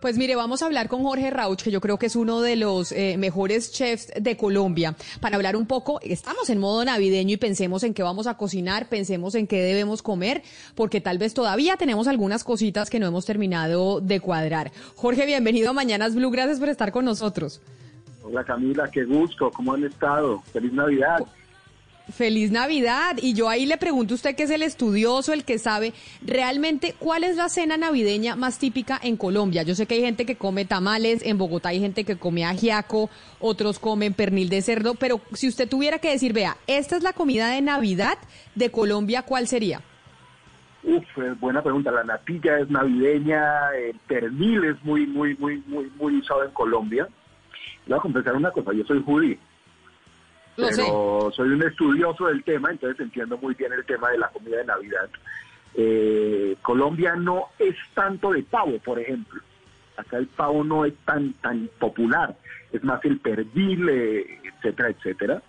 Pues mire, vamos a hablar con Jorge Rauch, que yo creo que es uno de los eh, mejores chefs de Colombia, para hablar un poco, estamos en modo navideño y pensemos en qué vamos a cocinar, pensemos en qué debemos comer, porque tal vez todavía tenemos algunas cositas que no hemos terminado de cuadrar. Jorge, bienvenido a Mañanas Blue, gracias por estar con nosotros. Hola Camila, qué gusto, ¿cómo han estado? Feliz Navidad. Feliz Navidad. Y yo ahí le pregunto a usted que es el estudioso, el que sabe realmente cuál es la cena navideña más típica en Colombia. Yo sé que hay gente que come tamales, en Bogotá hay gente que come ajiaco, otros comen pernil de cerdo, pero si usted tuviera que decir, vea, esta es la comida de Navidad de Colombia, ¿cuál sería? Uf, buena pregunta. La natilla es navideña, el pernil es muy, muy, muy, muy, muy usado en Colombia. Voy a confesar una cosa, yo soy judío pero soy un estudioso del tema, entonces entiendo muy bien el tema de la comida de Navidad. Eh, Colombia no es tanto de pavo, por ejemplo. Acá el pavo no es tan tan popular, es más el perdil, eh, etcétera, etcétera.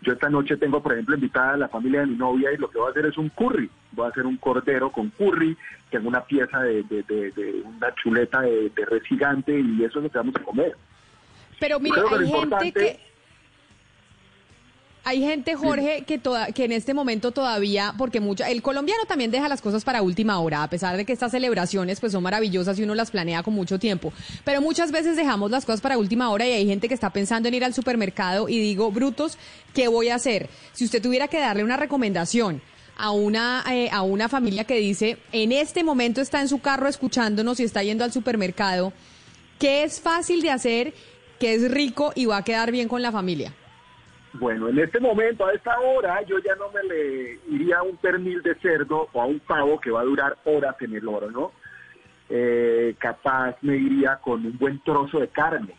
Yo esta noche tengo, por ejemplo, invitada a la familia de mi novia y lo que voy a hacer es un curry. Voy a hacer un cordero con curry, tengo una pieza de, de, una chuleta de, res gigante y eso es lo que vamos a comer. Pero mira, hay gente que hay gente, Jorge, que, toda, que en este momento todavía, porque mucha, el colombiano también deja las cosas para última hora, a pesar de que estas celebraciones pues son maravillosas y uno las planea con mucho tiempo. Pero muchas veces dejamos las cosas para última hora y hay gente que está pensando en ir al supermercado y digo, brutos, ¿qué voy a hacer? Si usted tuviera que darle una recomendación a una, eh, a una familia que dice, en este momento está en su carro escuchándonos y está yendo al supermercado, ¿qué es fácil de hacer, qué es rico y va a quedar bien con la familia? Bueno, en este momento, a esta hora, yo ya no me le iría a un pernil de cerdo o a un pavo que va a durar horas en el horno. Eh, capaz me iría con un buen trozo de carne,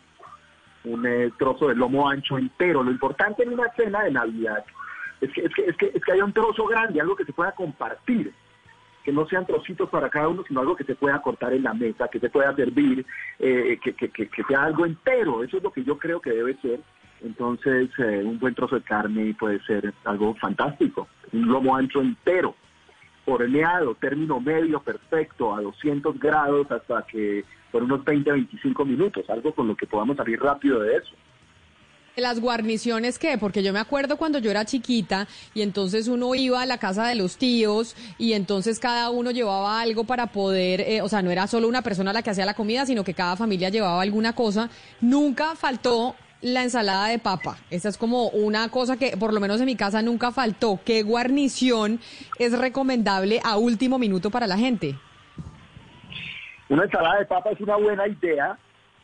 un eh, trozo de lomo ancho entero. Lo importante en una cena de Navidad es que, es que, es que, es que haya un trozo grande, algo que se pueda compartir, que no sean trocitos para cada uno, sino algo que se pueda cortar en la mesa, que se pueda servir, eh, que, que sea algo entero. Eso es lo que yo creo que debe ser entonces, eh, un buen trozo de carne puede ser algo fantástico. Un lomo ancho entero, horneado, término medio, perfecto, a 200 grados hasta que por unos 20, 25 minutos, algo con lo que podamos salir rápido de eso. ¿Las guarniciones qué? Porque yo me acuerdo cuando yo era chiquita y entonces uno iba a la casa de los tíos y entonces cada uno llevaba algo para poder, eh, o sea, no era solo una persona la que hacía la comida, sino que cada familia llevaba alguna cosa. Nunca faltó la ensalada de papa. Esa es como una cosa que por lo menos en mi casa nunca faltó. ¿Qué guarnición es recomendable a último minuto para la gente? Una ensalada de papa es una buena idea.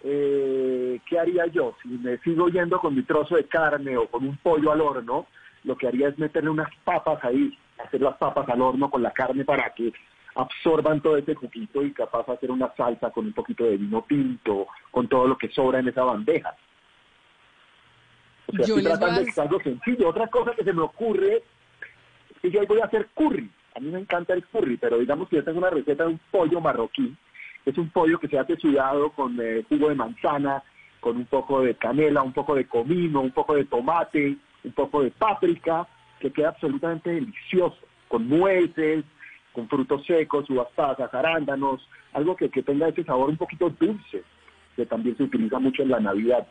Eh, ¿Qué haría yo? Si me sigo yendo con mi trozo de carne o con un pollo al horno, lo que haría es meterle unas papas ahí, hacer las papas al horno con la carne para que absorban todo ese juguito y capaz hacer una salsa con un poquito de vino pinto, con todo lo que sobra en esa bandeja. O sea, estoy tratando de algo sencillo. Otra cosa que se me ocurre es que yo voy a hacer curry. A mí me encanta el curry, pero digamos que esta es una receta de un pollo marroquí. Es un pollo que se hace sudado con eh, jugo de manzana, con un poco de canela, un poco de comino, un poco de tomate, un poco de páprica, que queda absolutamente delicioso, con nueces, con frutos secos, uvas pasas, arándanos, algo que, que tenga ese sabor un poquito dulce, que también se utiliza mucho en la Navidad.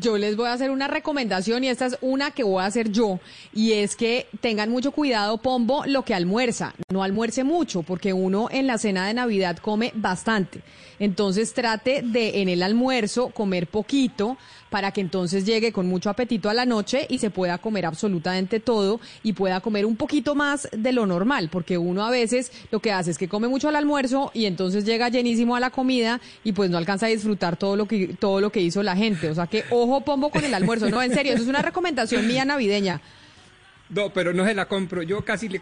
Yo les voy a hacer una recomendación y esta es una que voy a hacer yo y es que tengan mucho cuidado, Pombo, lo que almuerza. No almuerce mucho porque uno en la cena de Navidad come bastante. Entonces trate de en el almuerzo comer poquito para que entonces llegue con mucho apetito a la noche y se pueda comer absolutamente todo y pueda comer un poquito más de lo normal, porque uno a veces lo que hace es que come mucho al almuerzo y entonces llega llenísimo a la comida y pues no alcanza a disfrutar todo lo que todo lo que hizo la gente. O sea que ojo pombo con el almuerzo. No, en serio, eso es una recomendación mía navideña. No, pero no se la compro. Yo casi le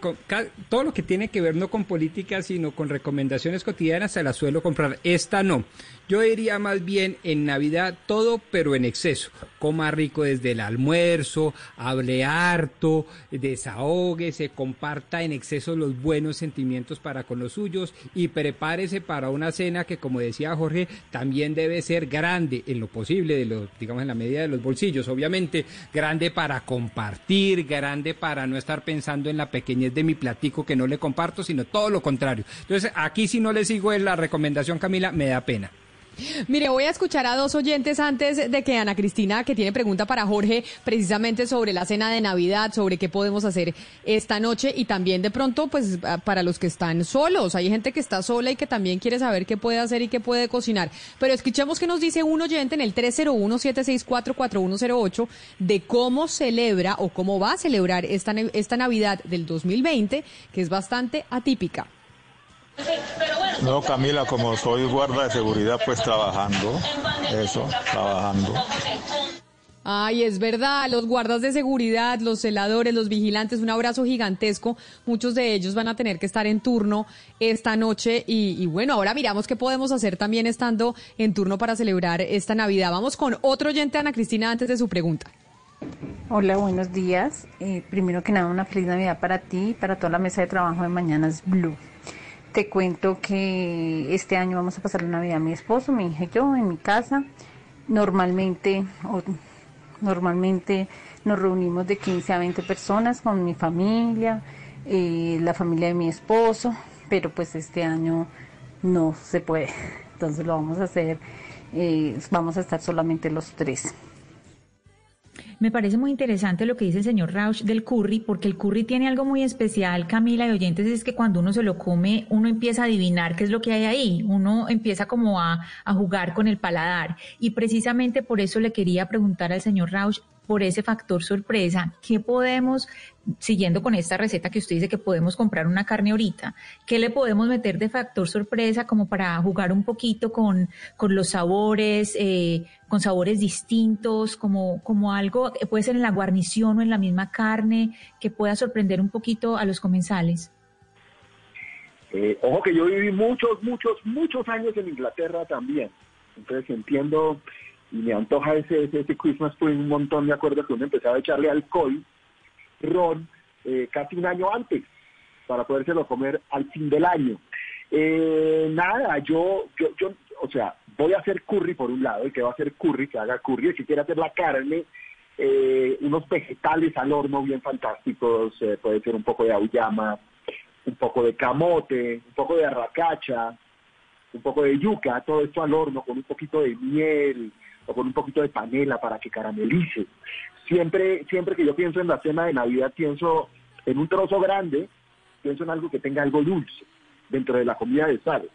todo lo que tiene que ver no con política, sino con recomendaciones cotidianas se la suelo comprar. Esta no. Yo diría más bien en Navidad todo, pero en exceso. Coma rico desde el almuerzo, hable harto, desahogue, se comparta en exceso los buenos sentimientos para con los suyos y prepárese para una cena que, como decía Jorge, también debe ser grande en lo posible, de los, digamos en la medida de los bolsillos, obviamente, grande para compartir, grande para no estar pensando en la pequeñez de mi platico que no le comparto, sino todo lo contrario. Entonces, aquí si no le sigo en la recomendación, Camila, me da pena. Mire, voy a escuchar a dos oyentes antes de que Ana Cristina, que tiene pregunta para Jorge, precisamente sobre la cena de Navidad, sobre qué podemos hacer esta noche y también de pronto, pues para los que están solos. Hay gente que está sola y que también quiere saber qué puede hacer y qué puede cocinar. Pero escuchemos que nos dice un oyente en el 301-764-4108 de cómo celebra o cómo va a celebrar esta, esta Navidad del 2020, que es bastante atípica. No, Camila, como soy guarda de seguridad, pues trabajando, eso, trabajando. Ay, es verdad, los guardas de seguridad, los celadores, los vigilantes, un abrazo gigantesco. Muchos de ellos van a tener que estar en turno esta noche y, y, bueno, ahora miramos qué podemos hacer también estando en turno para celebrar esta Navidad. Vamos con otro oyente, Ana Cristina, antes de su pregunta. Hola, buenos días. Eh, primero que nada, una feliz Navidad para ti y para toda la mesa de trabajo de Mañanas Blue. Te cuento que este año vamos a pasar la Navidad mi esposo, mi hija y yo en mi casa. Normalmente, normalmente nos reunimos de 15 a 20 personas con mi familia, eh, la familia de mi esposo, pero pues este año no se puede. Entonces lo vamos a hacer, eh, vamos a estar solamente los tres. Me parece muy interesante lo que dice el señor Rausch del curry, porque el curry tiene algo muy especial, Camila y oyentes, es que cuando uno se lo come, uno empieza a adivinar qué es lo que hay ahí, uno empieza como a, a jugar con el paladar. Y precisamente por eso le quería preguntar al señor Rausch por ese factor sorpresa, ¿qué podemos, siguiendo con esta receta que usted dice que podemos comprar una carne ahorita, qué le podemos meter de factor sorpresa como para jugar un poquito con, con los sabores, eh, con sabores distintos, como, como algo, puede ser en la guarnición o en la misma carne, que pueda sorprender un poquito a los comensales? Eh, ojo que yo viví muchos, muchos, muchos años en Inglaterra también. Entonces entiendo y me antoja ese, ese, Christmas pudding un montón. Me acuerdo que uno empezaba a echarle alcohol, ron, eh, casi un año antes, para podérselo comer al fin del año. Eh, nada, yo, yo, yo, o sea, voy a hacer curry por un lado, el que va a hacer curry, que haga curry, el que quiera hacer la carne, eh, unos vegetales al horno bien fantásticos, puede ser un poco de auyama, un poco de camote, un poco de arracacha, un poco de yuca, todo esto al horno con un poquito de miel, o con un poquito de panela para que caramelice. Siempre, siempre que yo pienso en la cena de Navidad, pienso en un trozo grande, pienso en algo que tenga algo dulce dentro de la comida de sal.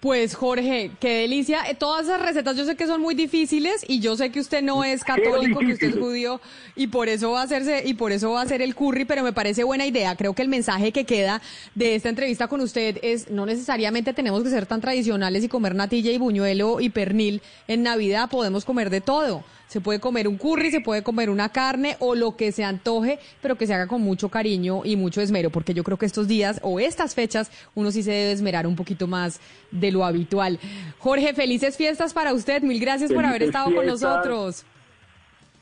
Pues Jorge, qué delicia. Eh, todas esas recetas yo sé que son muy difíciles y yo sé que usted no es católico, que usted es judío y por eso va a hacerse y por eso va a hacer el curry, pero me parece buena idea. Creo que el mensaje que queda de esta entrevista con usted es no necesariamente tenemos que ser tan tradicionales y comer natilla y buñuelo y pernil en Navidad, podemos comer de todo. Se puede comer un curry, se puede comer una carne o lo que se antoje, pero que se haga con mucho cariño y mucho esmero, porque yo creo que estos días o estas fechas uno sí se debe esmerar un poquito más de lo habitual. Jorge, felices fiestas para usted. Mil gracias por haber estado con nosotros.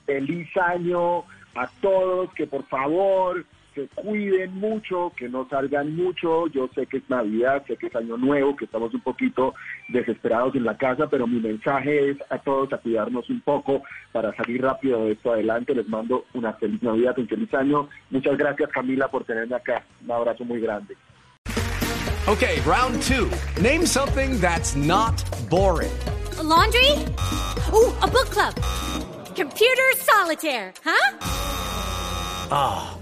Feliz año a todos, que por favor se cuiden mucho, que no salgan mucho. Yo sé que es Navidad, sé que es Año Nuevo, que estamos un poquito desesperados en la casa, pero mi mensaje es a todos a cuidarnos un poco para salir rápido de esto adelante. Les mando una feliz Navidad, un feliz año. Muchas gracias Camila por tenerme acá. Un abrazo muy grande. Okay, round two. Name something that's not boring. laundry? Ooh, a book club. Computer solitaire, huh? Ah.